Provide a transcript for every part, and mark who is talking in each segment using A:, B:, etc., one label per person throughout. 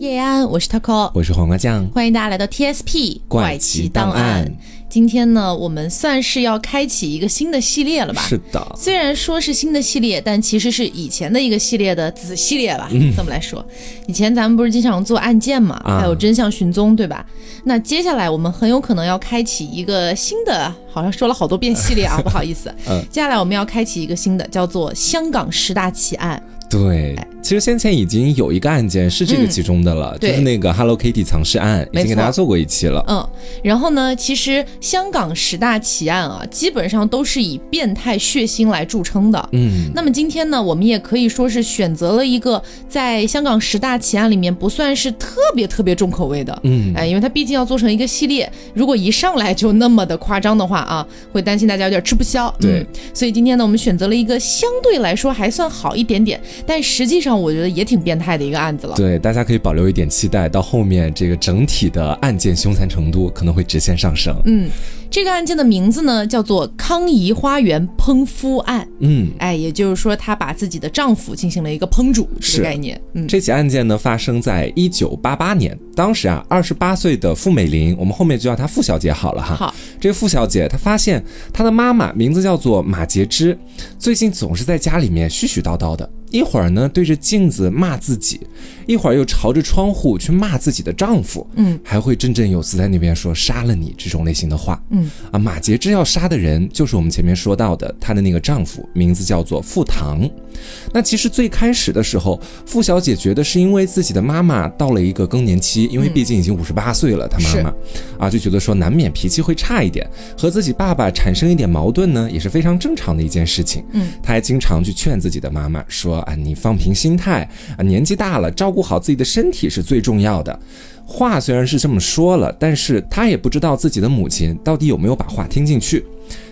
A: 叶安，我是 Taco，
B: 我是黄瓜酱，
A: 欢迎大家来到 TSP
B: 怪奇档案。
A: 今天呢，我们算是要开启一个新的系列了吧？
B: 是的，
A: 虽然说是新的系列，但其实是以前的一个系列的子系列吧。嗯这么来说，以前咱们不是经常做案件嘛，还有真相寻踪，对吧？那接下来我们很有可能要开启一个新的，好像说了好多遍系列啊，不好意思。嗯，接下来我们要开启一个新的，叫做香港十大奇案。
B: 对，其实先前已经有一个案件是这个其中的了，就是那个 Hello Kitty 藏尸案，已经给大家做过一期了。
A: 嗯，然后呢，其实香港十大奇案啊，基本上都是以变态血腥来著称的。嗯，那么今天呢，我们也可以说是选择了一个在香港十大奇案里面不算是特别特别重口味的。嗯，哎，因为它毕竟要做成一个系列，如果一上来就那么的夸张的话啊，会担心大家有点吃不消。
B: 对，
A: 所以今天呢，我们选择了一个相对来说还算好一点点。但实际上，我觉得也挺变态的一个案子了。
B: 对，大家可以保留一点期待，到后面这个整体的案件凶残程度可能会直线上升。
A: 嗯，这个案件的名字呢叫做康怡花园烹夫案。嗯，哎，也就是说，她把自己的丈夫进行了一个烹煮这个概念。
B: 嗯，这起案件呢发生在一九八八年，当时啊，二十八岁的傅美玲，我们后面就叫她傅小姐好了哈。
A: 好，
B: 这个傅小姐她发现她的妈妈名字叫做马洁芝，最近总是在家里面絮絮叨叨的。一会儿呢对着镜子骂自己，一会儿又朝着窗户去骂自己的丈夫，嗯，还会振振有词在那边说杀了你这种类型的话，嗯。啊，马杰之要杀的人就是我们前面说到的她的那个丈夫，名字叫做傅唐。那其实最开始的时候，傅小姐觉得是因为自己的妈妈到了一个更年期，因为毕竟已经五十八岁了，她妈妈。啊就觉得说难免脾气会差一点，和自己爸爸产生一点矛盾呢，也是非常正常的一件事情。嗯，她还经常去劝自己的妈妈说啊，你放平心态啊，年纪大了，照顾好自己的身体是最重要的。话虽然是这么说了，但是他也不知道自己的母亲到底有没有把话听进去。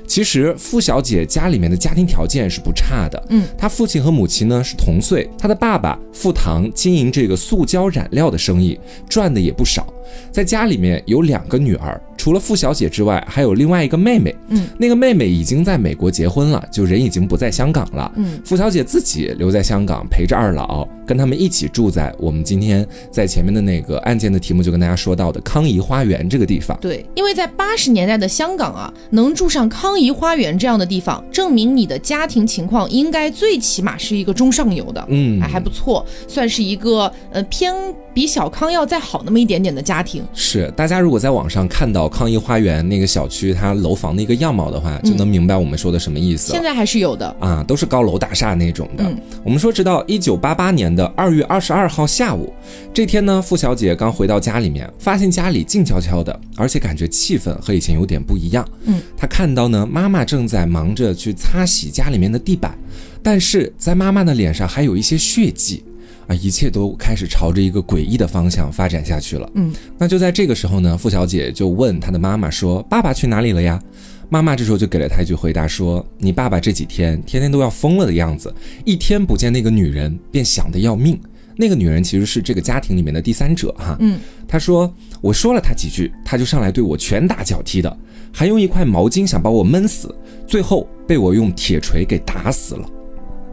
B: 其实傅小姐家里面的家庭条件是不差的，嗯，她父亲和母亲呢是同岁，她的爸爸傅唐经营这个塑胶染料的生意，赚的也不少，在家里面有两个女儿。除了傅小姐之外，还有另外一个妹妹。嗯，那个妹妹已经在美国结婚了，就人已经不在香港了。嗯，傅小姐自己留在香港陪着二老，跟他们一起住在我们今天在前面的那个案件的题目就跟大家说到的康怡花园这个地方。
A: 对，因为在八十年代的香港啊，能住上康怡花园这样的地方，证明你的家庭情况应该最起码是一个中上游的。嗯，还不错，算是一个呃偏比小康要再好那么一点点的家庭。
B: 是，大家如果在网上看到。康怡花园那个小区，它楼房的一个样貌的话，就能明白我们说的什么意思。
A: 现在还是有的
B: 啊，都是高楼大厦那种的。我们说，直到一九八八年的二月二十二号下午，这天呢，付小姐刚回到家里面，发现家里静悄悄的，而且感觉气氛和以前有点不一样。嗯，她看到呢，妈妈正在忙着去擦洗家里面的地板，但是在妈妈的脸上还有一些血迹。啊，一切都开始朝着一个诡异的方向发展下去了。嗯，那就在这个时候呢，付小姐就问她的妈妈说：“爸爸去哪里了呀？”妈妈这时候就给了她一句回答说：“你爸爸这几天天天都要疯了的样子，一天不见那个女人便想得要命。那个女人其实是这个家庭里面的第三者哈。嗯，她说我说了她几句，她就上来对我拳打脚踢的，还用一块毛巾想把我闷死，最后被我用铁锤给打死了。”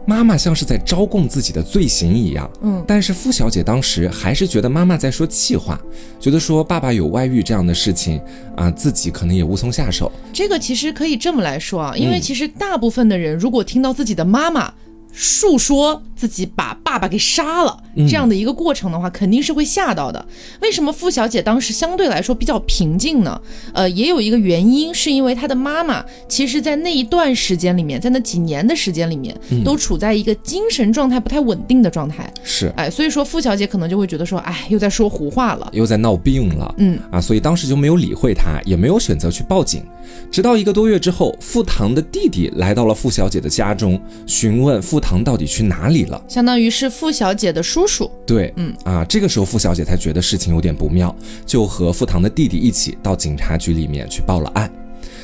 B: 妈妈像是在招供自己的罪行一样，嗯，但是傅小姐当时还是觉得妈妈在说气话，觉得说爸爸有外遇这样的事情啊，自己可能也无从下手。
A: 这个其实可以这么来说啊，因为其实大部分的人如果听到自己的妈妈。述说自己把爸爸给杀了这样的一个过程的话，肯定是会吓到的。为什么傅小姐当时相对来说比较平静呢？呃，也有一个原因，是因为她的妈妈其实，在那一段时间里面，在那几年的时间里面，都处在一个精神状态不太稳定的状态。
B: 是，
A: 哎，所以说傅小姐可能就会觉得说，哎，又在说胡话了，
B: 又在闹病了。嗯，啊，所以当时就没有理会她，也没有选择去报警。直到一个多月之后，傅唐的弟弟来到了傅小姐的家中，询问傅唐到底去哪里了，
A: 相当于是傅小姐的叔叔。
B: 对，嗯啊，这个时候傅小姐才觉得事情有点不妙，就和傅唐的弟弟一起到警察局里面去报了案。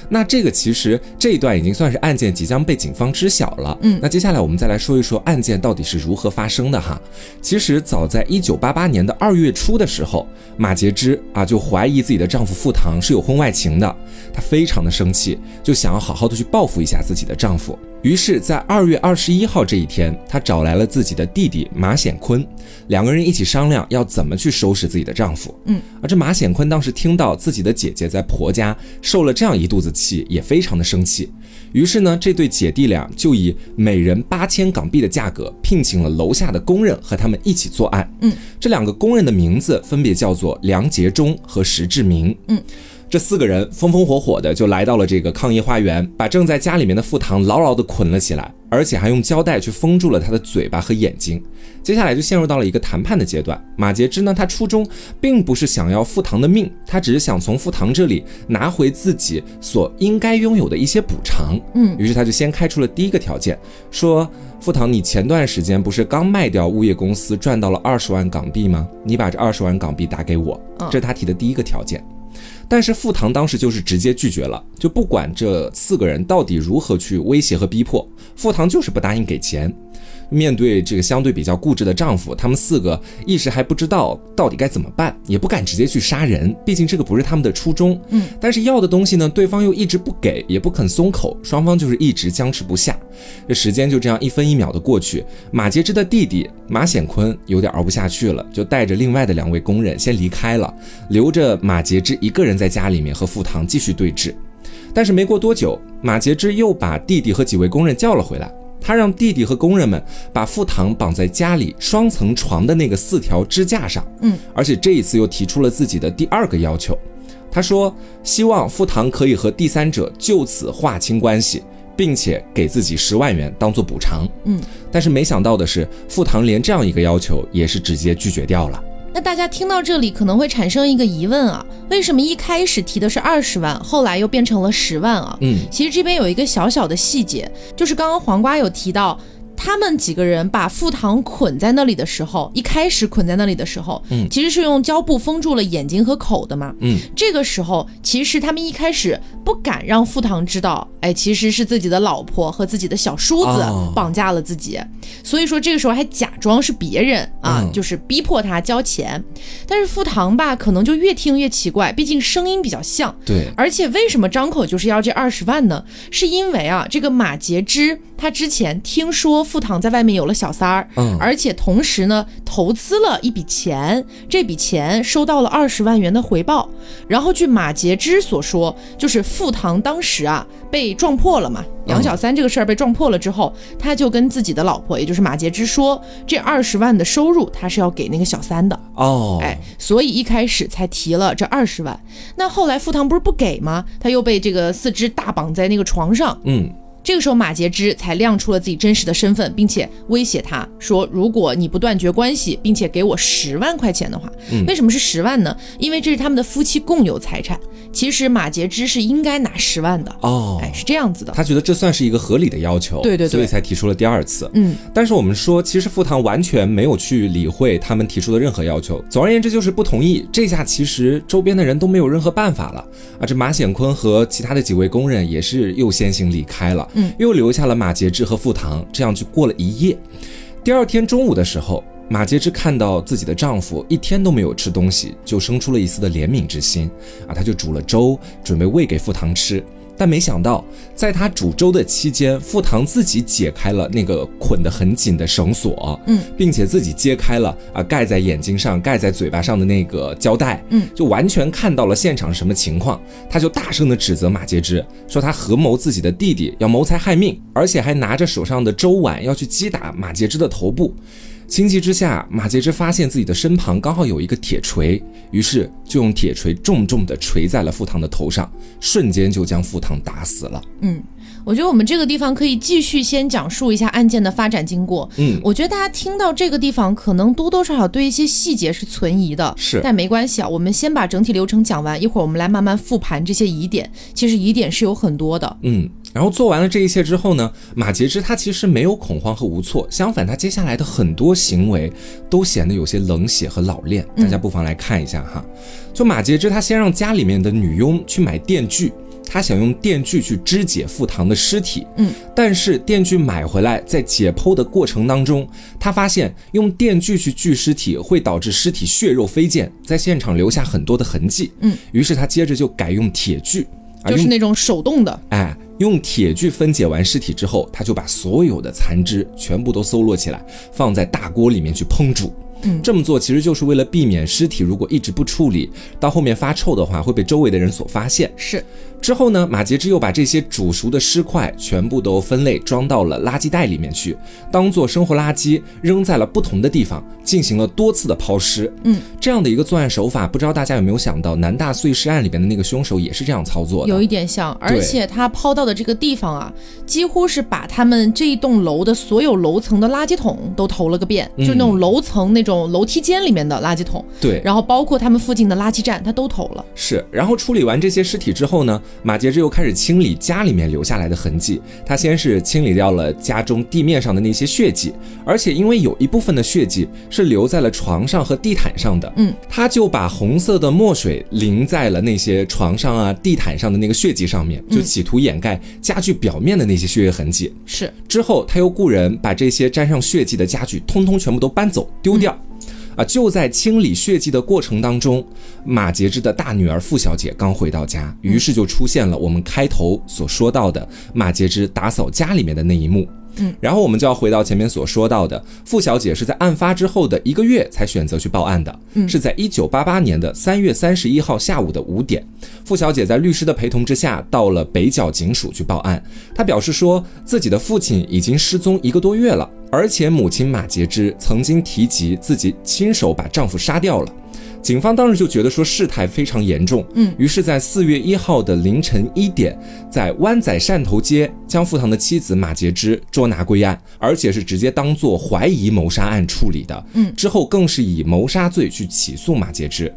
B: 那这个其实这一段已经算是案件即将被警方知晓了。嗯，那接下来我们再来说一说案件到底是如何发生的哈。其实早在一九八八年的二月初的时候，马洁芝啊就怀疑自己的丈夫傅唐是有婚外情的，她非常的生气，就想要好好的去报复一下自己的丈夫。于是，在二月二十一号这一天，他找来了自己的弟弟马显坤，两个人一起商量要怎么去收拾自己的丈夫。
A: 嗯，
B: 而这马显坤当时听到自己的姐姐在婆家受了这样一肚子气，也非常的生气。于是呢，这对姐弟俩就以每人八千港币的价格聘请了楼下的工人和他们一起作案。
A: 嗯，
B: 这两个工人的名字分别叫做梁杰忠和石志明。
A: 嗯。
B: 这四个人风风火火的就来到了这个抗议花园，把正在家里面的傅唐牢牢的捆了起来，而且还用胶带去封住了他的嘴巴和眼睛。接下来就陷入到了一个谈判的阶段。马杰之呢，他初衷并不是想要傅唐的命，他只是想从傅唐这里拿回自己所应该拥有的一些补偿。
A: 嗯，
B: 于是他就先开出了第一个条件，说傅唐，你前段时间不是刚卖掉物业公司赚到了二十万港币吗？你把这二十万港币打给我，这是他提的第一个条件。但是付唐当时就是直接拒绝了，就不管这四个人到底如何去威胁和逼迫，付唐就是不答应给钱。面对这个相对比较固执的丈夫，他们四个一时还不知道到底该怎么办，也不敢直接去杀人，毕竟这个不是他们的初衷。
A: 嗯，
B: 但是要的东西呢，对方又一直不给，也不肯松口，双方就是一直僵持不下。这时间就这样一分一秒的过去，马杰之的弟弟马显坤有点熬不下去了，就带着另外的两位工人先离开了，留着马杰之一个人在家里面和傅唐继续对峙。但是没过多久，马杰之又把弟弟和几位工人叫了回来。他让弟弟和工人们把付唐绑在家里双层床的那个四条支架上，
A: 嗯，
B: 而且这一次又提出了自己的第二个要求。他说希望付唐可以和第三者就此划清关系，并且给自己十万元当做补偿。
A: 嗯，
B: 但是没想到的是，付唐连这样一个要求也是直接拒绝掉了。
A: 那大家听到这里可能会产生一个疑问啊，为什么一开始提的是二十万，后来又变成了十万啊？
B: 嗯，
A: 其实这边有一个小小的细节，就是刚刚黄瓜有提到。他们几个人把傅唐捆在那里的时候，一开始捆在那里的时候，
B: 嗯，
A: 其实是用胶布封住了眼睛和口的嘛，
B: 嗯，
A: 这个时候其实他们一开始不敢让傅唐知道，哎，其实是自己的老婆和自己的小叔子绑架了自己，所以说这个时候还假装是别人啊，就是逼迫他交钱，但是傅唐吧，可能就越听越奇怪，毕竟声音比较像，
B: 对，
A: 而且为什么张口就是要这二十万呢？是因为啊，这个马杰之他之前听说。付唐在外面有了小三儿，
B: 嗯，
A: 而且同时呢，投资了一笔钱，这笔钱收到了二十万元的回报。然后据马杰之所说，就是付唐当时啊被撞破了嘛，养小三这个事儿被撞破了之后，他就跟自己的老婆，也就是马杰之说，这二十万的收入他是要给那个小三的
B: 哦，
A: 哎，所以一开始才提了这二十万。那后来付唐不是不给吗？他又被这个四肢大绑在那个床上，
B: 嗯。
A: 这个时候，马杰之才亮出了自己真实的身份，并且威胁他说：“如果你不断绝关系，并且给我十万块钱的话，为什么是十万呢？因为这是他们的夫妻共有财产。其实马杰之是应该拿十万的
B: 哦，
A: 哎，是这样子的。
B: 他觉得这算是一个合理的要求，
A: 对对对，
B: 所以才提出了第二次。
A: 嗯，
B: 但是我们说，其实付唐完全没有去理会他们提出的任何要求。总而言之，就是不同意。这下其实周边的人都没有任何办法了啊！这马显坤和其他的几位工人也是又先行离开了，
A: 嗯，
B: 又留下了马杰芝和付唐，这样就过了一夜。第二天中午的时候，马杰芝看到自己的丈夫一天都没有吃东西，就生出了一丝的怜悯之心啊，他就煮了粥准备喂给付唐吃。但没想到，在他煮粥的期间，傅唐自己解开了那个捆得很紧的绳索，
A: 嗯，
B: 并且自己揭开了啊盖在眼睛上、盖在嘴巴上的那个胶带，
A: 嗯，
B: 就完全看到了现场什么情况。他就大声的指责马杰之，说他合谋自己的弟弟要谋财害命，而且还拿着手上的粥碗要去击打马杰之的头部。情急之下，马杰之发现自己的身旁刚好有一个铁锤，于是就用铁锤重重地锤在了傅唐的头上，瞬间就将傅唐打死了。
A: 嗯，我觉得我们这个地方可以继续先讲述一下案件的发展经过。
B: 嗯，
A: 我觉得大家听到这个地方，可能多多少少对一些细节是存疑的，
B: 是，
A: 但没关系啊，我们先把整体流程讲完，一会儿我们来慢慢复盘这些疑点。其实疑点是有很多的。
B: 嗯。然后做完了这一切之后呢，马杰之他其实没有恐慌和无措，相反，他接下来的很多行为都显得有些冷血和老练。大家不妨来看一下哈。就马杰之他先让家里面的女佣去买电锯，他想用电锯去肢解傅堂的尸体。
A: 嗯，
B: 但是电锯买回来，在解剖的过程当中，他发现用电锯去锯尸体会导致尸体血肉飞溅，在现场留下很多的痕迹。
A: 嗯，
B: 于是他接着就改用铁锯。
A: 就是那种手动的，
B: 哎，用铁锯分解完尸体之后，他就把所有的残肢全部都搜罗起来，放在大锅里面去烹煮。
A: 嗯
B: 这么做其实就是为了避免尸体如果一直不处理，到后面发臭的话会被周围的人所发现。
A: 是
B: 之后呢，马杰之又把这些煮熟的尸块全部都分类装到了垃圾袋里面去，当做生活垃圾扔在了不同的地方，进行了多次的抛尸。
A: 嗯，
B: 这样的一个作案手法，不知道大家有没有想到，南大碎尸案里边的那个凶手也是这样操作的。
A: 有一点像，而且他抛到的这个地方啊，几乎是把他们这一栋楼的所有楼层的垃圾桶都投了个遍，
B: 嗯
A: 就那种楼层那种楼梯间里面的垃圾桶，
B: 对，
A: 然后包括他们附近的垃圾站，他都投了。
B: 是，然后处理完这些尸体之后呢，马杰之又开始清理家里面留下来的痕迹。他先是清理掉了家中地面上的那些血迹，而且因为有一部分的血迹是留在了床上和地毯上的，
A: 嗯，
B: 他就把红色的墨水淋在了那些床上啊、地毯上的那个血迹上面，就企图掩盖家具表面的那些血液痕迹。
A: 是，
B: 之后，他又雇人把这些沾上血迹的家具通通全部都搬走丢掉。啊！就在清理血迹的过程当中，马杰之的大女儿傅小姐刚回到家，于是就出现了我们开头所说到的马杰之打扫家里面的那一幕。
A: 嗯，
B: 然后我们就要回到前面所说到的，傅小姐是在案发之后的一个月才选择去报案的，
A: 嗯
B: 是在一九八八年的三月三十一号下午的五点，傅小姐在律师的陪同之下到了北角警署去报案。她表示说自己的父亲已经失踪一个多月了，而且母亲马杰之曾经提及自己亲手把丈夫杀掉了。警方当时就觉得说事态非常严重，
A: 嗯
B: 于是，在四月一号的凌晨一点，在湾仔汕头街将傅唐的妻子马杰之捉拿归案，而且是直接当做怀疑谋杀案处理的。
A: 嗯
B: 之后更是以谋杀罪去起诉马杰之。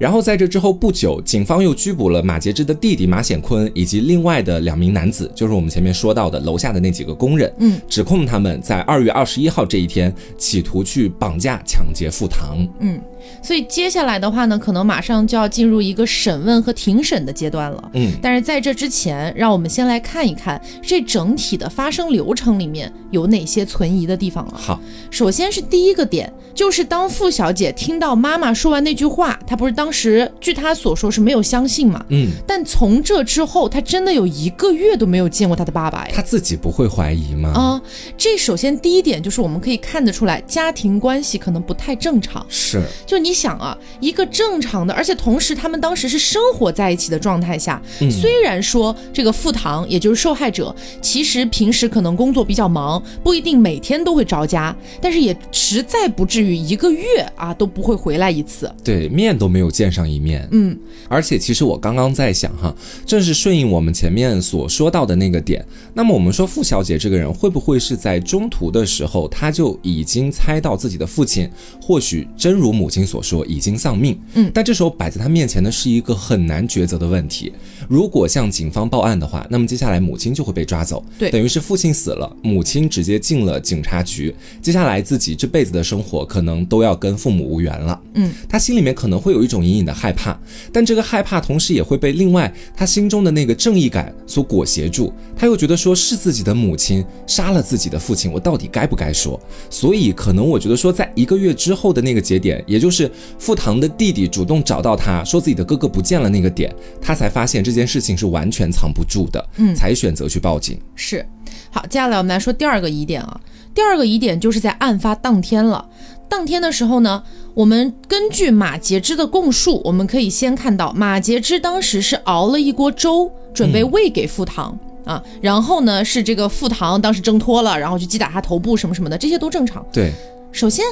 B: 然后在这之后不久，警方又拘捕了马杰之的弟弟马显坤以及另外的两名男子，就是我们前面说到的楼下的那几个工人，
A: 嗯，
B: 指控他们在二月二十一号这一天企图去绑架抢劫富唐。
A: 嗯，所以接下来的话呢，可能马上就要进入一个审问和庭审的阶段了。
B: 嗯，
A: 但是在这之前，让我们先来看一看这整体的发生流程里面有哪些存疑的地方了。
B: 好，
A: 首先是第一个点，就是当傅小姐听到妈妈说完那句话，她不是当时据她所说是没有相信嘛？
B: 嗯，
A: 但从这之后，她真的有一个月都没有见过她的爸爸呀。
B: 她自己不会怀疑吗？
A: 啊、这首先第一点就是我们可以看得出来，家庭关系可能不太正常。
B: 是，
A: 就你想啊，一个正常的，而且同时他们当时是生活在一起的状态下，
B: 嗯
A: 虽然说这个傅唐也就是受害者，其实平时可能工作比较忙，不一定每天都会着家，但是也实在不至于一个月啊都不会回来一次。
B: 对，面都没有见上一面。
A: 嗯，
B: 而且其实我刚刚在想哈，正是顺应我们前面所说到的那个点。那么我们说傅小姐这个人会不会是在中途的时候，她就已经猜到自己的父亲或许真如母亲所说已经丧命？
A: 嗯
B: 但这时候摆在他面前的是一个很难抉择的问题。如果向警方报案的话，那么接下来母亲就会被抓走，
A: 对
B: 等于是父亲死了，母亲直接进了警察局，接下来自己这辈子的生活可能都要跟父母无缘了。
A: 嗯，
B: 他心里面可能会有一种隐隐的害怕，但这个害怕同时也会被另外他心中的那个正义感所裹挟住。他又觉得说是自己的母亲杀了自己的父亲，我到底该不该说？所以可能我觉得说，在一个月之后的那个节点，也就是傅唐的弟弟主动找到他说自己的哥哥不见了那个点，他才发现这件事情是完全藏不住的，
A: 嗯
B: 才选择去报警。
A: 是。好，接下来我们来说第二个疑点啊。第二个疑点就是在案发当天了。当天的时候呢，我们根据马杰之的供述，我们可以先看到马杰之当时是熬了一锅粥，准备喂给傅唐。啊，然后呢是这个傅唐当时挣脱了，然后去击打他头部什么什么的，这些都正常。
B: 对
A: 首先，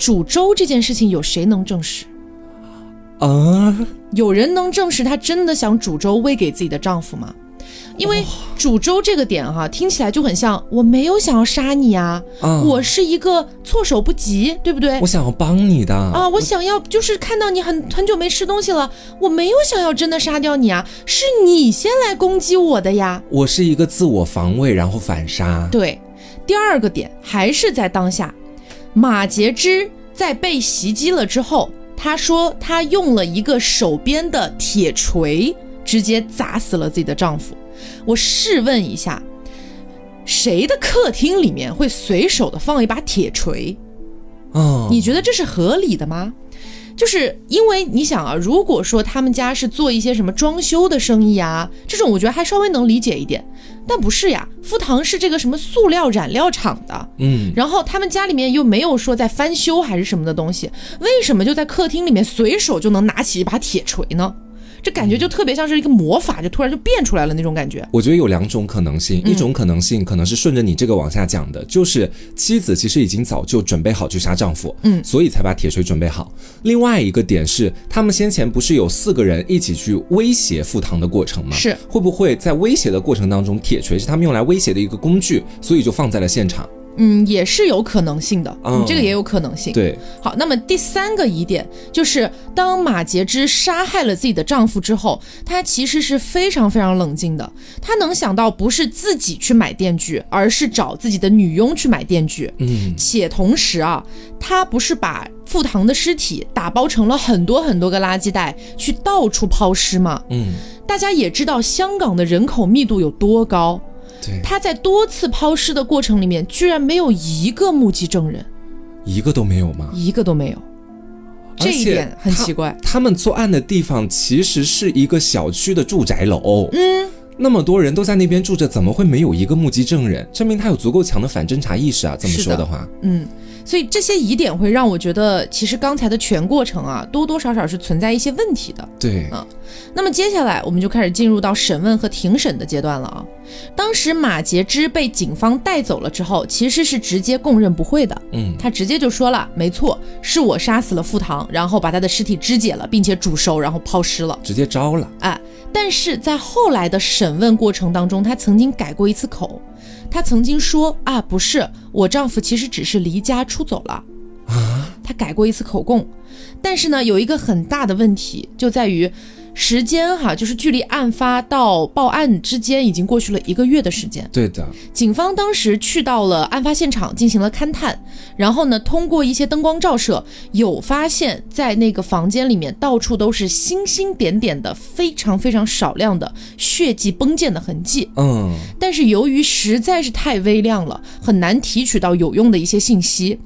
A: 煮粥这件事情有谁能证实？
B: 啊，
A: 有人能证实她真的想煮粥喂给自己的丈夫吗？因为煮粥这个点哈、听起来就很像我没有想要杀你啊，
B: 啊
A: 我是一个措手不及，对不对
B: 我？想要帮你的
A: 啊，我想要就是看到你很很久没吃东西了，我没有想要真的杀掉你啊，是你先来攻击我的呀。
B: 我是一个自我防卫，然后反杀。
A: 对，第二个点还是在当下，马杰之在被袭击了之后，他说他用了一个手边的铁锤，直接砸死了自己的丈夫。我试问一下，谁的客厅里面会随手的放一把铁锤？
B: 哦，
A: 你觉得这是合理的吗？就是因为你想啊，如果说他们家是做一些什么装修的生意啊，这种我觉得还稍微能理解一点。但不是呀，富堂是这个什么塑料染料厂的，
B: 嗯，
A: 然后他们家里面又没有说在翻修还是什么的东西，为什么就在客厅里面随手就能拿起一把铁锤呢？这感觉就特别像是一个魔法，就突然就变出来了那种感觉。
B: 我觉得有两种可能性，一种可能性可能是顺着你这个往下讲的，就是妻子其实已经早就准备好去杀丈夫，
A: 嗯
B: 所以才把铁锤准备好。另外一个点是，他们先前不是有四个人一起去威胁富堂的过程吗？
A: 是
B: 会不会在威胁的过程当中，铁锤是他们用来威胁的一个工具，所以就放在了现场？
A: 嗯，也是有可能性的，
B: 嗯
A: 嗯，这个也有可能性。
B: 对，
A: 好，那么第三个疑点就是，当马杰之杀害了自己的丈夫之后，她其实是非常非常冷静的。她能想到不是自己去买电锯，而是找自己的女佣去买电锯。
B: 嗯，
A: 且同时啊，她不是把傅堂的尸体打包成了很多很多个垃圾袋，去到处抛尸吗？
B: 嗯，
A: 大家也知道香港的人口密度有多高，
B: 对，
A: 她在多次抛尸的过程里面，居然没有一个目击证人，
B: 一个都没有吗？
A: 一个都没有。这一点很奇怪。
B: 他们作案的地方其实是一个小区的住宅楼，嗯，那么多人都在那边住着，怎么会没有一个目击证人？证明他有足够强的反侦查意识啊！这么说的话，
A: 嗯，所以这些疑点会让我觉得，其实刚才的全过程啊，多多少少是存在一些问题的。
B: 对，
A: 啊那么接下来我们就开始进入到审问和庭审的阶段了啊。当时马杰之被警方带走了之后，其实是直接供认不讳的。
B: 嗯，
A: 他直接就说了，没错，是我杀死了傅堂，然后把他的尸体肢解了，并且煮熟，然后抛尸了。
B: 直接招了，
A: 哎，但是在后来的审问过程当中，他曾经改过一次口，他曾经说啊，不是，我丈夫其实只是离家出走了。
B: 啊，
A: 他改过一次口供，但是呢，有一个很大的问题就在于时间哈，就是距离案发到报案之间已经过去了一个月的时间。
B: 对的，
A: 警方当时去到了案发现场进行了勘探，然后呢，通过一些灯光照射，有发现，在那个房间里面到处都是星星点点的，非常非常少量的血迹崩溅的痕迹。
B: 嗯，
A: 但是由于实在是太微量了，很难提取到有用的一些信息。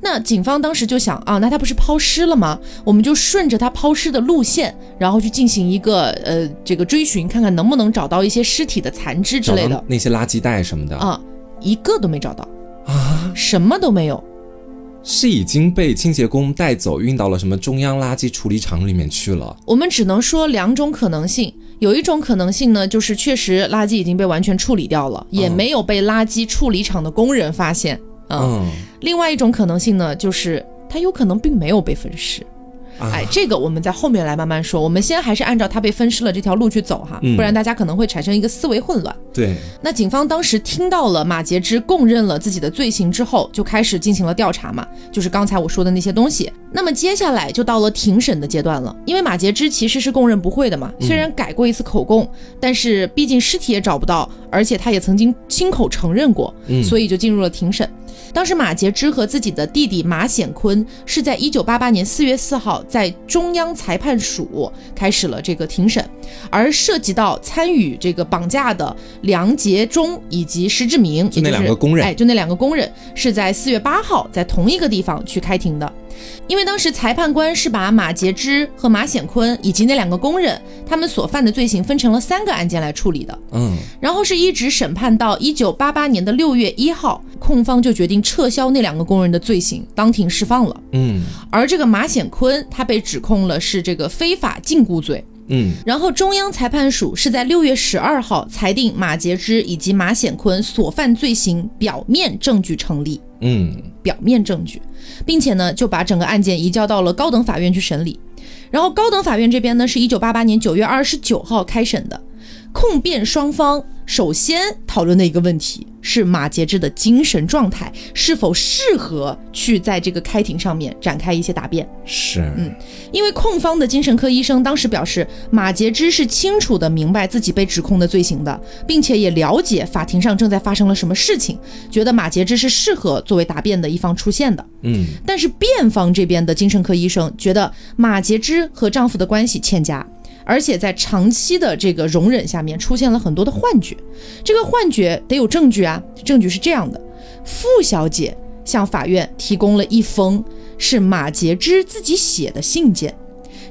A: 那警方当时就想啊，那他不是抛尸了吗？我们就顺着他抛尸的路线，然后去进行一个呃这个追寻，看看能不能找到一些尸体的残肢之类的
B: 那些垃圾袋什么的，
A: 啊，一个都没找到
B: 啊，
A: 什么都没有。
B: 是已经被清洁工带走，运到了什么中央垃圾处理厂里面去了。
A: 我们只能说两种可能性，有一种可能性呢，就是确实垃圾已经被完全处理掉了，也没有被垃圾处理厂的工人发现。嗯，
B: 嗯，
A: 另外一种可能性呢，就是他有可能并没有被分尸。
B: 啊
A: 哎，这个我们在后面来慢慢说。我们先还是按照他被分尸了这条路去走哈，
B: 嗯
A: 不然大家可能会产生一个思维混乱。
B: 对，
A: 那警方当时听到了马杰之供认了自己的罪行之后，就开始进行了调查嘛，就是刚才我说的那些东西。那么接下来就到了庭审的阶段了，因为马杰之其实是供认不讳的嘛，虽然改过一次口供，但是毕竟尸体也找不到，而且他也曾经亲口承认过，
B: 嗯
A: 所以就进入了庭审。当时马杰之和自己的弟弟马显坤是在一九八八年四月四号在中央裁判署开始了这个庭审，而涉及到参与这个绑架的梁杰忠以及石志明，
B: 就那两个工人
A: 哎，就那两个工人是在四月八号在同一个地方去开庭的。因为当时裁判官是把马杰之和马显坤以及那两个工人他们所犯的罪行分成了三个案件来处理的，
B: 嗯，
A: 然后是一直审判到一九八八年的六月一号，控方就决定撤销那两个工人的罪行，当庭释放了。
B: 嗯，
A: 而这个马显坤他被指控了是这个非法禁锢罪，
B: 嗯，
A: 然后中央裁判署是在六月十二号裁定马杰之以及马显坤所犯罪行表面证据成立，
B: 嗯，
A: 表面证据，并且呢就把整个案件移交到了高等法院去审理。然后高等法院这边呢是一九八八年九月二十九号开审的，控辩双方首先讨论的一个问题是马杰之的精神状态是否适合去在这个开庭上面展开一些答辩。
B: 是，
A: 嗯因为控方的精神科医生当时表示，马杰之是清楚的明白自己被指控的罪行的，并且也了解法庭上正在发生了什么事情，觉得马杰之是适合作为答辩的一方出现的。
B: 嗯，
A: 但是辩方这边的精神科医生觉得马杰之和丈夫的关系欠佳，而且在长期的这个容忍下面出现了很多的幻觉。这个幻觉得有证据啊，证据是这样的：傅小姐向法院提供了一封是马杰之自己写的信件。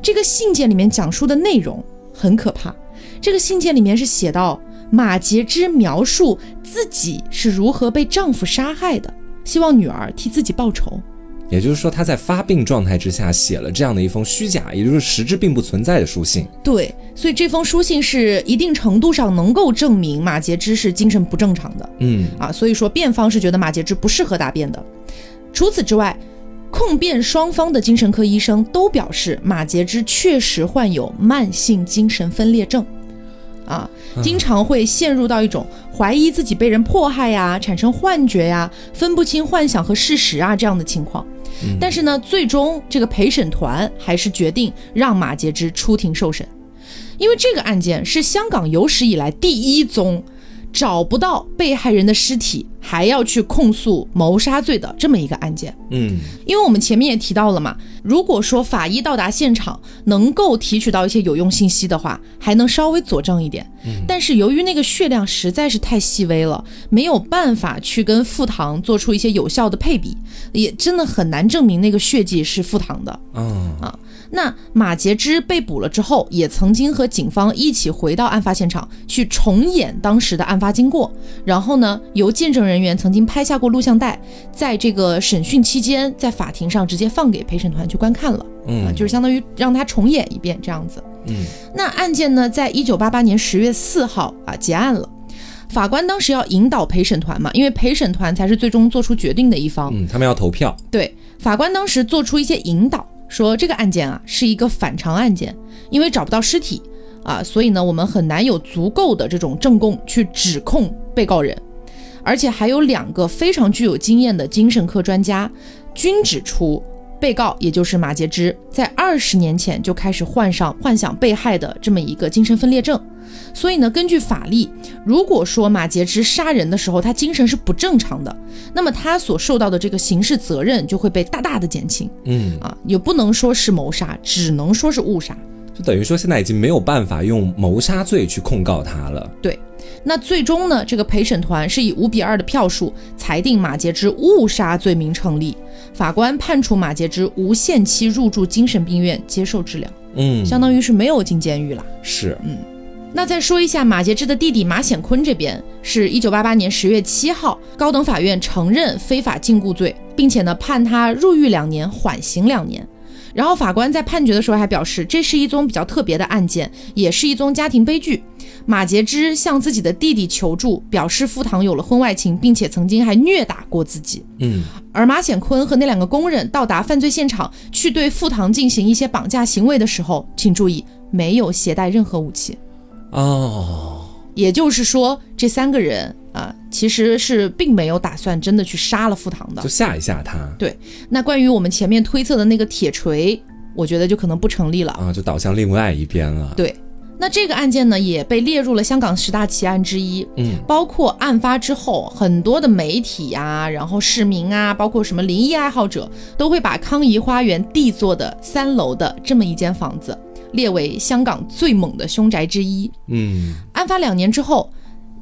A: 这个信件里面讲述的内容很可怕。这个信件里面是写到马杰之描述自己是如何被丈夫杀害的，希望女儿替自己报仇。
B: 也就是说，他在发病状态之下写了这样的一封虚假，也就是实质并不存在的书信。
A: 对，所以这封书信是一定程度上能够证明马杰之是精神不正常的。
B: 嗯
A: 啊，所以说辩方是觉得马杰之不适合答辩的。除此之外，控辩双方的精神科医生都表示马杰之确实患有慢性精神分裂症。啊，经常会陷入到一种怀疑自己被人迫害呀，产生幻觉呀，分不清幻想和事实啊这样的情况。但是呢，最终这个陪审团还是决定让马杰之出庭受审，因为这个案件是香港有史以来第一宗。找不到被害人的尸体，还要去控诉谋杀罪的这么一个案件。
B: 嗯，
A: 因为我们前面也提到了嘛，如果说法医到达现场能够提取到一些有用信息的话，还能稍微佐证一点。但是由于那个血量实在是太细微了，没有办法去跟副糖做出一些有效的配比，也真的很难证明那个血迹是副糖的。
B: 嗯
A: 啊。那马杰之被捕了之后，也曾经和警方一起回到案发现场去重演当时的案发经过。然后呢，由见证人员曾经拍下过录像带，在这个审讯期间，在法庭上直接放给陪审团去观看了。
B: 嗯，
A: 就是相当于让他重演一遍这样子。
B: 嗯，
A: 那案件呢，在一九八八年十月四号啊结案了。法官当时要引导陪审团嘛，因为陪审团才是最终做出决定的一方。
B: 嗯，他们要投票。
A: 对，法官当时做出一些引导。说这个案件啊是一个反常案件，因为找不到尸体啊，所以呢我们很难有足够的这种证供去指控被告人，而且还有两个非常具有经验的精神科专家均指出，被告也就是马杰之在二十年前就开始患上幻想被害的这么一个精神分裂症。所以呢，根据法律，如果说马杰之杀人的时候他精神是不正常的，那么他所受到的这个刑事责任就会被大大的减轻。
B: 嗯
A: 啊，也不能说是谋杀，只能说是误杀。
B: 就等于说现在已经没有办法用谋杀罪去控告他了。
A: 对，那最终呢，这个陪审团是以五比二的票数裁定马杰之误杀罪名成立，法官判处马杰之无限期入住精神病院接受治疗。
B: 嗯，
A: 相当于是没有进监狱了。
B: 是，
A: 嗯。那再说一下马杰之的弟弟马显坤这边，是一九八八年十月七号，高等法院承认非法禁锢罪，并且呢判他入狱两年，缓刑两年。然后法官在判决的时候还表示，这是一宗比较特别的案件，也是一宗家庭悲剧。马杰之向自己的弟弟求助，表示傅堂有了婚外情，并且曾经还虐打过自己。
B: 嗯，
A: 而马显坤和那两个工人到达犯罪现场，去对傅堂进行一些绑架行为的时候，请注意，没有携带任何武器。
B: 哦，
A: 也就是说，这三个人啊，其实是并没有打算真的去杀了傅堂的，
B: 就吓一吓他。
A: 对，那关于我们前面推测的那个铁锤，我觉得就可能不成立了
B: 啊，就倒向另外一边了。
A: 对，那这个案件呢，也被列入了香港十大奇案之一。
B: 嗯，
A: 包括案发之后，很多的媒体呀，然后市民啊，包括什么灵异爱好者，都会把康怡花园 D 座的三楼的这么一间房子。列为香港最猛的凶宅之一。
B: 嗯，
A: 案发两年之后，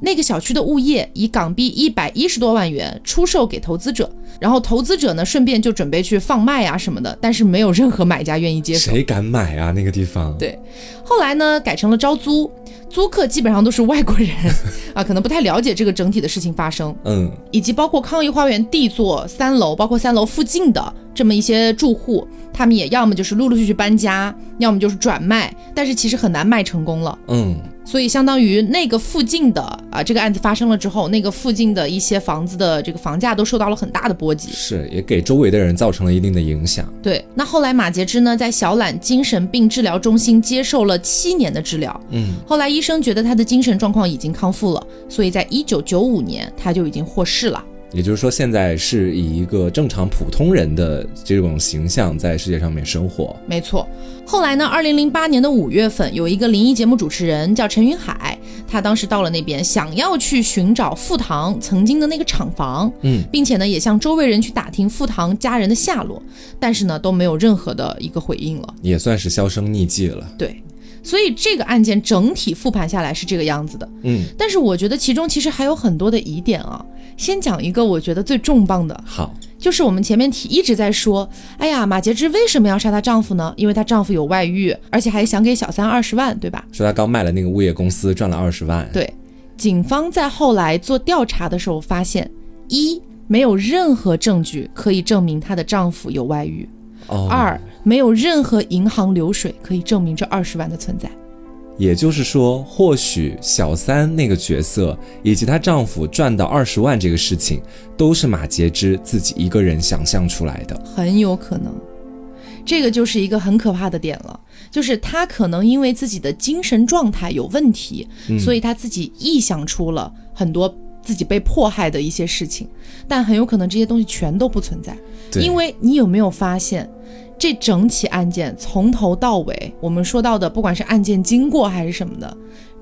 A: 那个小区的物业以港币一百一十多万元出售给投资者，然后投资者呢顺便就准备去放卖啊什么的，但是没有任何买家愿意接手。
B: 谁敢买啊？那个地方。
A: 对，后来呢改成了招租，租客基本上都是外国人 啊，可能不太了解这个整体的事情发生。
B: 嗯，
A: 以及包括康怡花园 D 座三楼，包括三楼附近的这么一些住户。他们也要么就是陆陆续续搬家，要么就是转卖，但是其实很难卖成功了。
B: 嗯，
A: 所以相当于那个附近的啊，这个案子发生了之后，那个附近的一些房子的这个房价都受到了很大的波及，
B: 是也给周围的人造成了一定的影响。
A: 对，那后来马杰之呢，在小榄精神病治疗中心接受了七年的治疗，
B: 嗯，
A: 后来医生觉得他的精神状况已经康复了，所以在一九九五年他就已经获释了。
B: 也就是说，现在是以一个正常普通人的这种形象在世界上面生活。
A: 没错。后来呢？二零零八年的五月份，有一个灵异节目主持人叫陈云海，他当时到了那边，想要去寻找傅堂曾经的那个厂房，
B: 嗯，
A: 并且呢，也向周围人去打听傅堂家人的下落，但是呢，都没有任何的一个回应了，
B: 也算是销声匿迹了。
A: 对。所以这个案件整体复盘下来是这个样子的，
B: 嗯，
A: 但是我觉得其中其实还有很多的疑点啊。先讲一个我觉得最重磅的，
B: 好，
A: 就是我们前面提一直在说，哎呀，马杰之为什么要杀她丈夫呢？因为她丈夫有外遇，而且还想给小三二十万，对吧？
B: 说她刚卖了那个物业公司，赚了二十万。
A: 对，警方在后来做调查的时候发现，一没有任何证据可以证明她的丈夫有外遇，
B: 哦，
A: 二没有任何银行流水可以证明这二十万的存在。
B: 也就是说，或许小三那个角色以及她丈夫赚到二十万这个事情，都是马杰之自己一个人想象出来的。
A: 很有可能，这个就是一个很可怕的点了，就是他可能因为自己的精神状态有问题，所以他自己臆想出了很多自己被迫害的一些事情，但很有可能这些东西全都不存在。因为你有没有发现，这整起案件从头到尾，我们说到的，不管是案件经过还是什么的，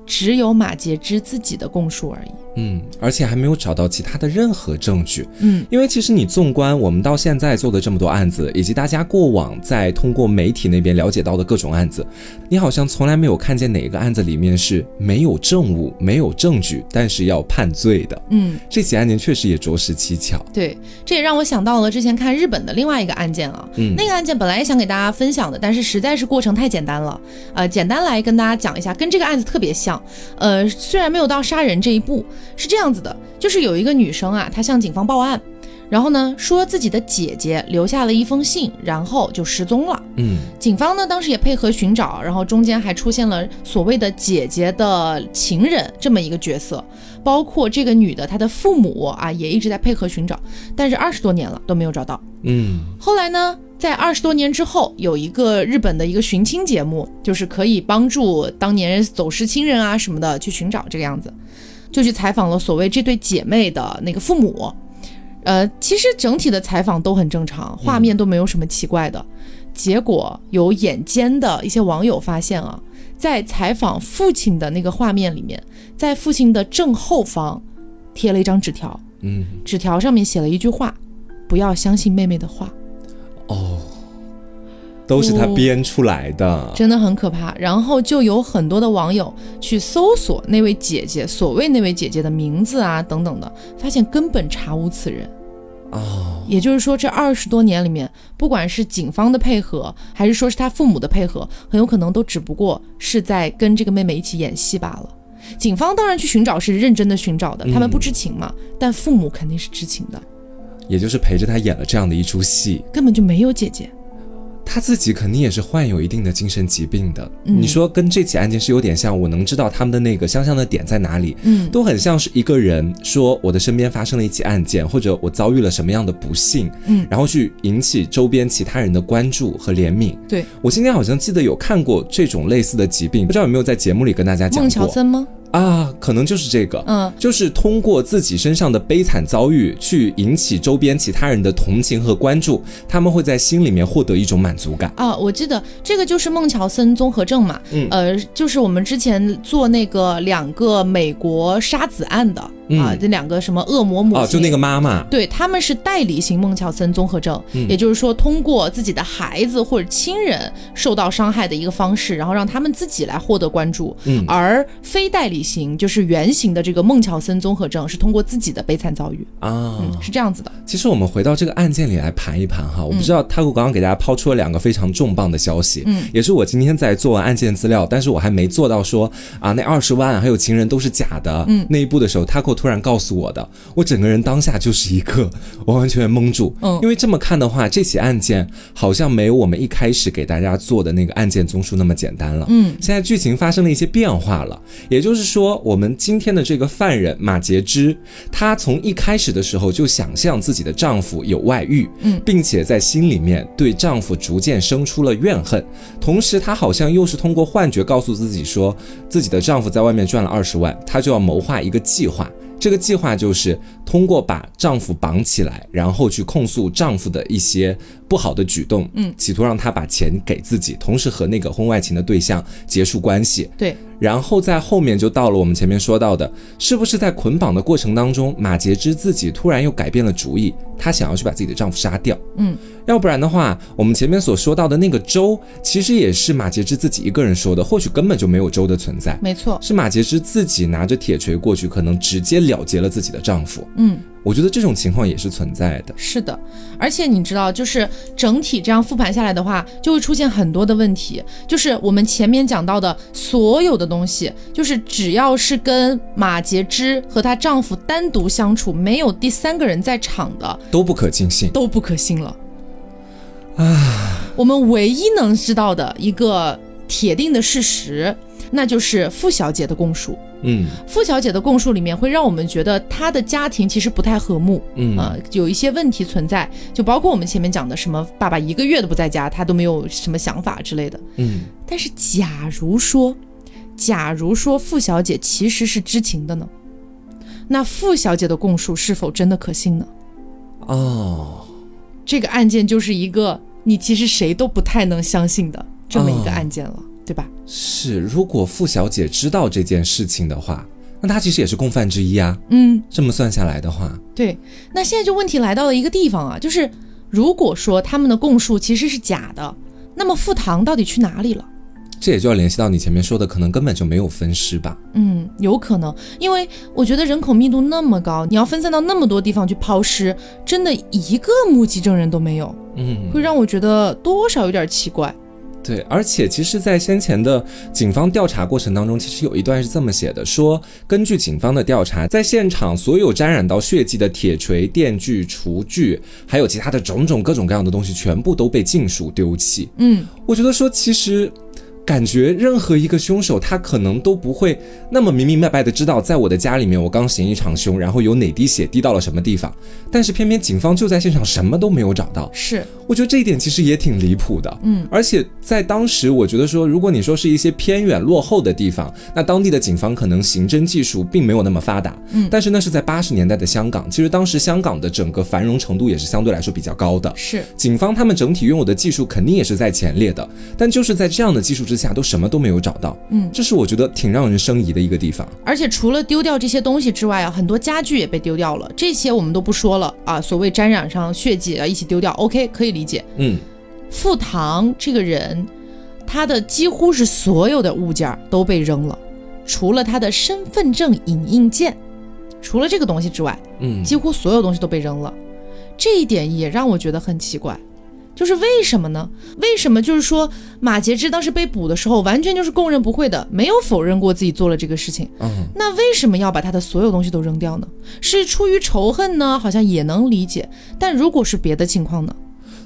A: 只有马杰之自己的供述而已。
B: 嗯，而且还没有找到其他的任何证据。
A: 嗯，
B: 因为其实你纵观我们到现在做的这么多案子，以及大家过往在通过媒体那边了解到的各种案子，你好像从来没有看见哪个案子里面是没有证物、没有证据，但是要判罪的。
A: 嗯，
B: 这起案件确实也着实蹊跷。
A: 对，这也让我想到了之前看日本的另外一个案件啊。
B: 嗯
A: 那个案件本来也想给大家分享的，但是实在是过程太简单了。呃，简单来跟大家讲一下，跟这个案子特别像。呃，虽然没有到杀人这一步，是这样子的，就是有一个女生啊，她向警方报案，然后呢说自己的姐姐留下了一封信，然后就失踪了。
B: 嗯，
A: 警方呢当时也配合寻找，然后中间还出现了所谓的姐姐的情人这么一个角色，包括这个女的她的父母啊也一直在配合寻找，但是二十多年了都没有找到。
B: 嗯，
A: 后来呢，在二十多年之后，有一个日本的一个寻亲节目，就是可以帮助当年走失亲人啊什么的去寻找这个样子，就去采访了所谓这对姐妹的那个父母。呃，其实整体的采访都很正常，画面都没有什么奇怪的。结果有眼尖的一些网友发现啊，在采访父亲的那个画面里面，在父亲的正后方贴了一张纸条，
B: 嗯，
A: 纸条上面写了一句话：“不要相信妹妹的话。”
B: 哦，都是他编出来的。
A: 真的很可怕。然后就有很多的网友去搜索那位姐姐，所谓那位姐姐的名字啊等等的，发现根本查无此人。
B: 哦，
A: 也就是说，这二十多年里面，不管是警方的配合，还是说是他父母的配合，很有可能都只不过是在跟这个妹妹一起演戏罢了。警方当然去寻找是认真的寻找的，他们不知情嘛，但父母肯定是知情的，
B: 也就是陪着他演了这样的一出戏。
A: 根本就没有姐姐。
B: 他自己肯定也是患有一定的精神疾病的。
A: 嗯
B: 你说跟这起案件是有点像，我能知道他们的那个相像的点在哪里，
A: 嗯
B: 都很像是一个人说我的身边发生了一起案件，或者我遭遇了什么样的不幸，
A: 嗯
B: 然后去引起周边其他人的关注和怜悯。
A: 对，
B: 我今天好像记得有看过这种类似的疾病，不知道有没有在节目里跟大家讲
A: 孟乔
B: 过
A: 森吗？
B: 啊？可能就是这个，
A: 嗯，
B: 就是通过自己身上的悲惨遭遇去引起周边其他人的同情和关注，他们会在心里面获得一种满足感。
A: 啊，我记得这个就是孟乔森综合症嘛，
B: 嗯
A: 呃，就是我们之前做那个两个美国杀子案的、啊，这两个什么恶魔母亲，
B: 嗯哦，就那个妈妈，
A: 对，他们是代理型孟乔森综合症，
B: 嗯。
A: 也就是说，通过自己的孩子或者亲人受到伤害的一个方式，然后让他们自己来获得关注。
B: 嗯。
A: 而非代理型就是原型的这个孟乔森综合症，是通过自己的悲惨遭遇，
B: 啊，
A: 嗯，是这样子的。
B: 其实我们回到这个案件里来盘一盘哈，我不知道他给我刚刚给大家抛出了两个非常重磅的消息，
A: 嗯，
B: 也是我今天在做完案件资料，但是我还没做到说啊那二十万还有情人都是假的，
A: 嗯。
B: 那一步的时候，他给我突然告诉我的，我整个人当下就是一个完 完全全蒙住，
A: 嗯。
B: 因为这么看的话，这起案件好像没有我们一开始给大家做的那个案件综述那么简单了，
A: 嗯，
B: 现在剧情发生了一些变化了，也就是说，我们今天的这个犯人马杰之，她从一开始的时候就想象自己的丈夫有外遇，
A: 嗯。
B: 并且在心里面对丈夫逐渐生出了怨恨，同时她好像又是通过幻觉告诉自己说，自己的丈夫在外面赚了二十万，她就要谋划一个计划。这个计划就是通过把丈夫绑起来，然后去控诉丈夫的一些不好的举动，
A: 嗯，
B: 企图让他把钱给自己，同时和那个婚外情的对象结束关系。
A: 对，
B: 然后在后面就到了我们前面说到的，是不是在捆绑的过程当中，马杰之自己突然又改变了主意，她想要去把自己的丈夫杀掉。
A: 嗯，
B: 要不然的话，我们前面所说到的那个周，其实也是马杰之自己一个人说的，或许根本就没有周的存在。
A: 没错。
B: 是马杰之自己拿着铁锤过去，可能直接了结了自己的丈夫。
A: 嗯，
B: 我觉得这种情况也是存在的。
A: 是的，而且你知道，就是整体这样复盘下来的话，就会出现很多的问题。就是我们前面讲到的所有的东西，就是只要是跟马杰之和她丈夫单独相处，没有第三个人在场的，
B: 都不可尽信。
A: 都不可信了。啊，我们唯一能知道的一个铁定的事实，那就是傅小姐的供述。
B: 嗯
A: 傅小姐的供述里面会让我们觉得她的家庭其实不太和睦，
B: 嗯
A: 呃，有一些问题存在，就包括我们前面讲的什么爸爸一个月都不在家，她都没有什么想法之类的。
B: 嗯，
A: 但是假如说，假如说傅小姐其实是知情的呢？那傅小姐的供述是否真的可信呢？
B: 哦，
A: 这个案件就是一个你其实谁都不太能相信的这么一个案件了，对吧？
B: 是。如果傅小姐知道这件事情的话，那她其实也是共犯之一啊。
A: 嗯，
B: 这么算下来的话，
A: 对。那现在就问题来到了一个地方啊，就是如果说他们的供述其实是假的，那么傅唐到底去哪里了？
B: 这也就要联系到你前面说的，可能根本就没有分尸吧。
A: 嗯，有可能，因为我觉得人口密度那么高，你要分散到那么多地方去抛尸，真的一个目击证人都没有，
B: 嗯，
A: 会让我觉得多少有点奇怪。
B: 对，而且其实，在先前的警方调查过程当中，其实有一段是这么写的：说根据警方的调查，在现场所有沾染到血迹的铁锤、电锯、厨具，还有其他的种种各种各样的东西，全部都被尽数丢弃。
A: 嗯，
B: 我觉得说，其实。感觉任何一个凶手，他可能都不会那么明明白白的知道，在我的家里面，我刚行一场凶，然后有哪滴血滴到了什么地方，但是偏偏警方就在现场什么都没有找到。
A: 是，
B: 我觉得这一点其实也挺离谱的。
A: 嗯，
B: 而且在当时，我觉得说，如果你说是一些偏远落后的地方，那当地的警方可能刑侦技术并没有那么发达。
A: 嗯，
B: 但是那是在八十年代的香港，其实当时香港的整个繁荣程度也是相对来说比较高的。
A: 是，
B: 警方他们整体拥有的技术肯定也是在前列的，但就是在这样的技术之下，都什么都没有找到。
A: 嗯，
B: 这是我觉得挺让人生疑的一个地方。
A: 而且除了丢掉这些东西之外啊，很多家具也被丢掉了，这些我们都不说了啊。所谓沾染上血迹啊，一起丢掉，OK，可以理解。
B: 嗯，
A: 傅唐这个人，他的几乎是所有的物件都被扔了，除了他的身份证影印件，除了这个东西之外，
B: 嗯，
A: 几乎所有东西都被扔了。这一点也让我觉得很奇怪，就是为什么呢？为什么就是说马杰之当时被捕的时候，完全就是供认不讳的，没有否认过自己做了这个事情。
B: 嗯，
A: 那为什么要把他的所有东西都扔掉呢？是出于仇恨呢？好像也能理解。但如果是别的情况呢？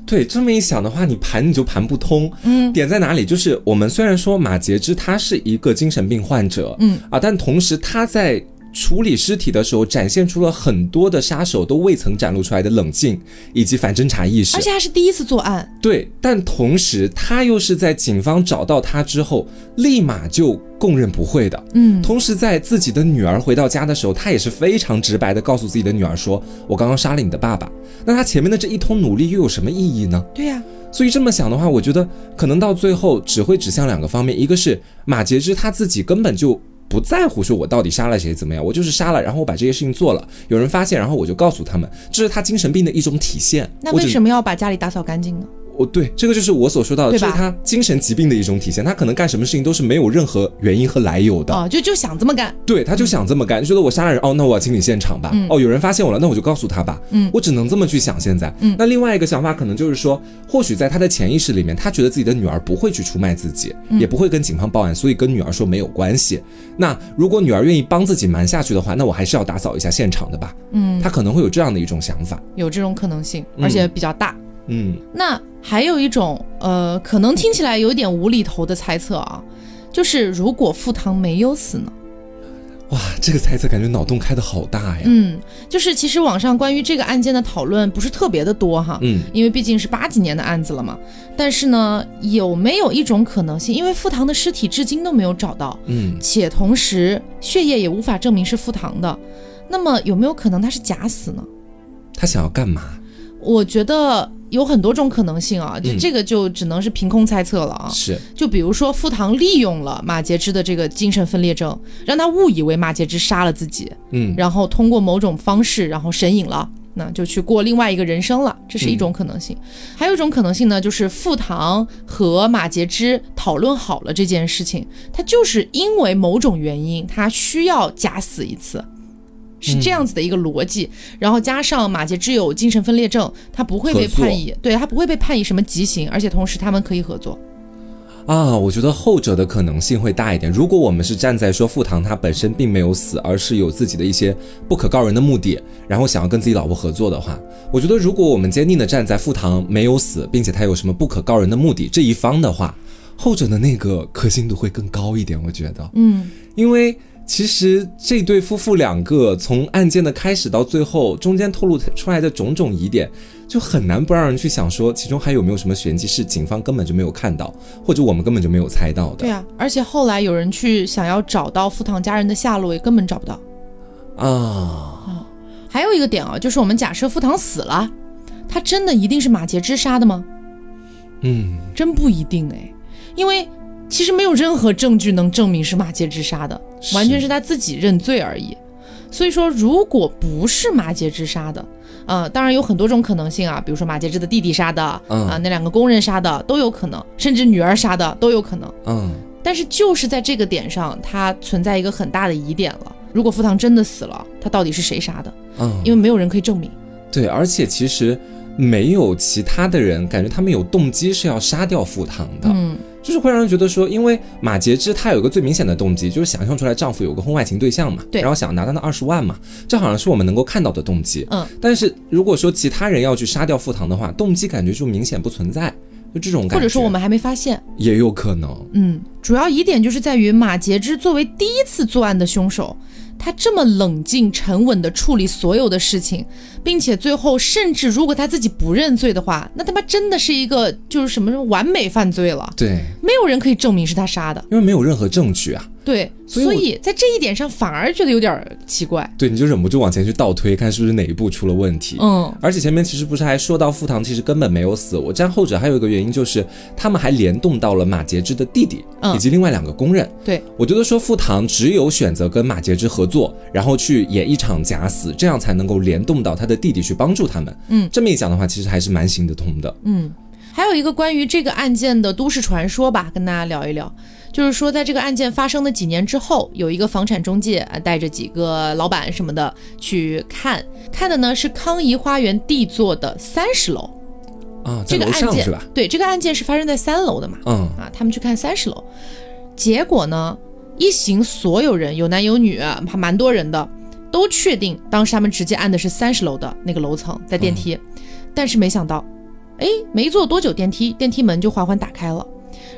B: 对，这么一想的话，你盘你就盘不通。
A: 嗯，
B: 点在哪里？就是我们虽然说马杰之他是一个精神病患者，
A: 嗯
B: 啊，但同时他在处理尸体的时候，展现出了很多的杀手都未曾展露出来的冷静以及反侦查意识
A: 而。且他是第一次作案。
B: 对，但同时他又是在警方找到他之后，立马就供认不讳的。
A: 嗯，
B: 同时，在自己的女儿回到家的时候，他也是非常直白的告诉自己的女儿说：“我刚刚杀了你的爸爸。”那他前面的这一通努力又有什么意义呢？
A: 对呀、
B: 所以这么想的话，我觉得可能到最后只会指向两个方面，一个是马杰之他自己根本就不在乎说我到底杀了谁怎么样，我就是杀了，然后我把这些事情做了，有人发现，然后我就告诉他们，这是他精神病的一种体现。
A: 那为什么要把家里打扫干净呢？
B: 哦，对，这个就是我所说到的，
A: 对吧
B: 这是他精神疾病的一种体现。他可能干什么事情都是没有任何原因和来由的。
A: 哦，就就想这么干。
B: 对，他就想这么干，就觉得我杀了人，哦，那我要清理现场吧。哦，有人发现我了，那我就告诉他吧。
A: 嗯
B: 我只能这么去想。现在，
A: 嗯
B: 那另外一个想法可能就是说，或许在他的潜意识里面，他觉得自己的女儿不会去出卖自己，
A: 嗯
B: 也不会跟警方报案，所以跟女儿说没有关系。那如果女儿愿意帮自己瞒下去的话，那我还是要打扫一下现场的吧。
A: 嗯，
B: 他可能会有这样的一种想法。
A: 有这种可能性，
B: 嗯
A: 而且比较大。
B: 嗯
A: 那还有一种，呃，可能听起来有点无厘头的猜测啊，就是如果傅唐没有死呢？
B: 哇，这个猜测感觉脑洞开的好大呀。
A: 嗯，就是其实网上关于这个案件的讨论不是特别的多哈，
B: 嗯
A: 因为毕竟是八几年的案子了嘛。但是呢，有没有一种可能性，因为傅唐的尸体至今都没有找到，
B: 嗯
A: 且同时血液也无法证明是傅唐的，那么有没有可能他是假死呢？
B: 他想要干嘛？
A: 我觉得有很多种可能性啊，就
B: 嗯
A: 这个就只能是凭空猜测了啊。
B: 是
A: 就比如说傅唐利用了马杰之的这个精神分裂症，让他误以为马杰之杀了自己，
B: 嗯
A: 然后通过某种方式，然后神隐了。那就去过另外一个人生了，这是一种可能性。还有一种可能性呢，就是傅唐和马杰之讨论好了这件事情，他就是因为某种原因，他需要假死一次。是这样子的一个逻辑。然后加上马杰之有精神分裂症，他不会被判以对他不会被判以什么极刑，而且同时他们可以合作。
B: 啊，我觉得后者的可能性会大一点。如果我们是站在说傅唐他本身并没有死，而是有自己的一些不可告人的目的，然后想要跟自己老婆合作的话，我觉得如果我们坚定的站在傅唐没有死，并且他有什么不可告人的目的这一方的话，后者的那个可信度会更高一点。我觉得，
A: 嗯，
B: 因为其实这对夫妇两个从案件的开始到最后，中间透露出来的种种疑点，就很难不让人去想说，其中还有没有什么玄机是警方根本就没有看到，或者我们根本就没有猜到的。
A: 对啊，而且后来有人去想要找到傅唐家人的下落，也根本找不到。
B: 啊，
A: 还有一个点啊，就是我们假设傅唐死了，他真的一定是马杰之杀的吗？
B: 嗯，
A: 真不一定哎，因为其实没有任何证据能证明是马杰之杀的，完全是他自己认罪而已。所以说，如果不是马杰之杀的，呃，当然有很多种可能性啊，比如说马杰之的弟弟杀的，啊、
B: 嗯
A: 那两个工人杀的都有可能，甚至女儿杀的都有可能。
B: 嗯，
A: 但是就是在这个点上，它存在一个很大的疑点了。如果傅唐真的死了，他到底是谁杀的？
B: 嗯，
A: 因为没有人可以证明。
B: 对，而且其实没有其他的人感觉他们有动机是要杀掉傅唐的，
A: 嗯，
B: 就是会让人觉得说，因为马杰之他有一个最明显的动机，就是想象出来丈夫有个婚外情对象嘛，
A: 对
B: 然后想拿到那二十万嘛，这好像是我们能够看到的动机。
A: 嗯，
B: 但是如果说其他人要去杀掉傅唐的话，动机感觉就明显不存在，就这种感觉，
A: 或者说我们还没发现。
B: 也有可能，
A: 嗯，主要疑点就是在于马杰之作为第一次作案的凶手，他这么冷静沉稳地处理所有的事情，并且最后甚至如果他自己不认罪的话，那他妈真的是一个就是什么什么完美犯罪了，
B: 对，
A: 没有人可以证明是他杀的。
B: 因为没有任何证据啊。
A: 对，
B: 所以
A: 所以在这一点上反而觉得有点儿奇怪。
B: 对，你就忍不住往前去倒推，看是不是哪一步出了问题。
A: 嗯，
B: 而且前面其实不是还说到傅唐其实根本没有死，我站后者还有一个原因就是他们还联动到了马杰之的弟弟、
A: 嗯
B: 以及另外两个工人。
A: 对，
B: 我觉得说傅唐只有选择跟马杰之合作，然后去演一场假死，这样才能够联动到他的弟弟去帮助他们。
A: 嗯，
B: 这么一讲的话，其实还是蛮行得通的。
A: 嗯，还有一个关于这个案件的都市传说吧，跟大家聊一聊。就是说，在这个案件发生的几年之后，有一个房产中介啊，带着几个老板什么的去看，看的呢是康怡花园 D 座的三十楼。
B: 啊，
A: 这个案件
B: 是吧？
A: 对，这个案件是发生在三楼的嘛？
B: 嗯
A: 啊，他们去看三十楼，结果呢，一行所有人有男有女，还蛮多人的，都确定当时他们直接按的是三十楼的那个楼层，在电梯，但是没想到，哎，没坐多久电梯，电梯门就缓缓打开了，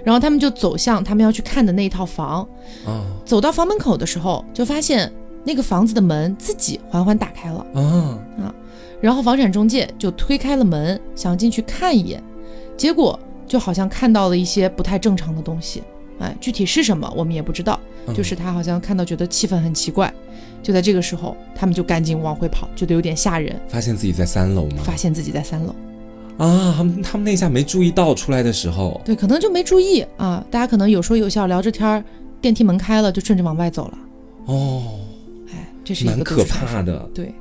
A: 然后他们就走向他们要去看的那一套房，
B: 啊。
A: 走到房门口的时候，就发现那个房子的门自己缓缓打开了。
B: 啊
A: 然后房产中介就推开了门，想进去看一眼，结果就好像看到了一些不太正常的东西，哎，具体是什么我们也不知道，
B: 嗯。
A: 就是他好像看到觉得气氛很奇怪，就在这个时候，他们就赶紧往回跑，觉得有点吓人，
B: 发现自己在三楼吗？
A: 发现自己在三楼，
B: 啊，他们他们那下没注意到出来的时候，
A: 对，可能就没注意啊，大家可能有说有笑聊着天儿，电梯门开了就顺着往外走了，
B: 哦，
A: 哎，这是一个
B: 蛮可怕的。
A: 对，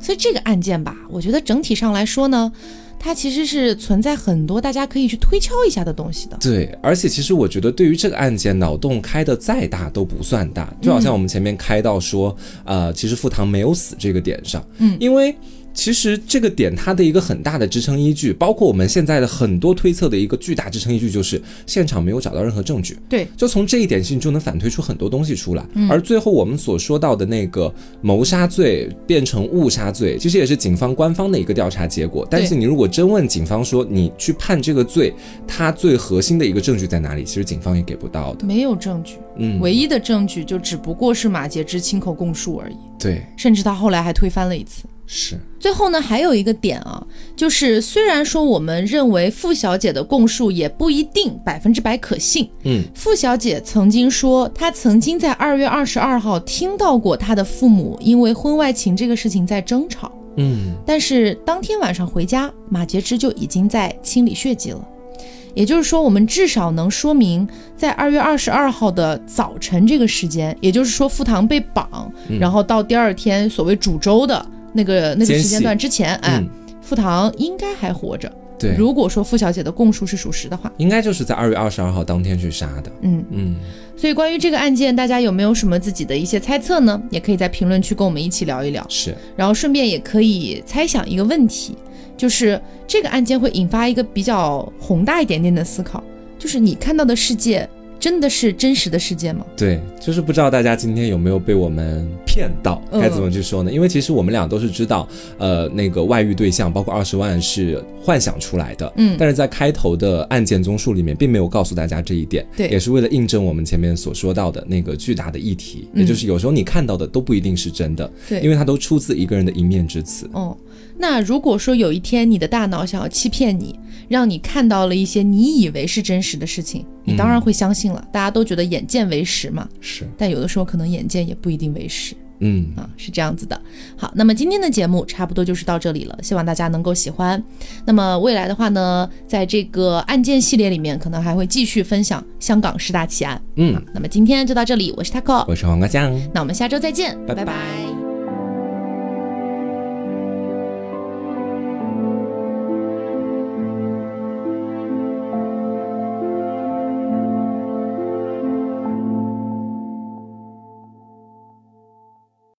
A: 所以这个案件吧，我觉得整体上来说呢，它其实是存在很多大家可以去推敲一下的东西的。
B: 对，而且其实我觉得，对于这个案件，脑洞开的再大都不算大，就好像我们前面开到说，呃，其实傅唐没有死这个点上，
A: 嗯
B: 因为。其实这个点它的一个很大的支撑依据，包括我们现在的很多推测的一个巨大支撑依据，就是现场没有找到任何证据。
A: 对，
B: 就从这一点，其实你就能反推出很多东西出来。而最后我们所说到的那个谋杀罪变成误杀罪，其实也是警方官方的一个调查结果。但是你如果真问警方说你去判这个罪，它最核心的一个证据在哪里？其实警方也给不到的。
A: 没有证据，
B: 嗯，
A: 唯一的证据就只不过是马杰之亲口供述而已，
B: 对，
A: 甚至他后来还推翻了一次。
B: 是，
A: 最后呢，还有一个点啊，就是虽然说我们认为傅小姐的供述也不一定百分之百可信，
B: 嗯，
A: 傅小姐曾经说，她曾经在二月二十二号听到过她的父母因为婚外情这个事情在争吵，
B: 嗯，
A: 但是当天晚上回家，马杰之就已经在清理血迹了。也就是说，我们至少能说明，在二月二十二号的早晨这个时间，也就是说傅唐被绑，然后到第二天所谓煮粥的那个那个时间段之前，哎，
B: 嗯。
A: 傅唐应该还活着。
B: 对，
A: 如果说傅小姐的供述是属实的话，
B: 应该就是在二月二十二号当天去杀的。
A: 嗯。
B: 嗯，
A: 所以关于这个案件，大家有没有什么自己的一些猜测呢？也可以在评论区跟我们一起聊一聊，
B: 是，
A: 然后顺便也可以猜想一个问题，就是这个案件会引发一个比较宏大一点点的思考，就是你看到的世界真的是真实的世界吗？
B: 对，就是不知道大家今天有没有被我们骗到，
A: 嗯
B: 该怎么去说呢？因为其实我们俩都是知道，呃，那个外遇对象包括二十万是幻想出来的，
A: 嗯
B: 但是在开头的案件综述里面并没有告诉大家这一点，
A: 对
B: 也是为了印证我们前面所说到的那个巨大的议题，
A: 嗯
B: 也就是有时候你看到的都不一定是真的，
A: 对
B: 因为它都出自一个人的一面之词。
A: 哦，那如果说有一天你的大脑想要欺骗你，让你看到了一些你以为是真实的事情，你当然会相信了。大家都觉得眼见为实嘛，
B: 是，
A: 但有的时候可能眼见也不一定为实
B: 嗯，
A: 啊，是这样子的。好，那么今天的节目差不多就是到这里了，希望大家能够喜欢。那么未来的话呢，在这个案件系列里面，可能还会继续分享香港十大奇案。
B: 嗯
A: 好，那么今天就到这里，我是 taco，
B: 我是黄瓜酱。
A: 那我们下周再见，拜
B: 拜拜
A: 拜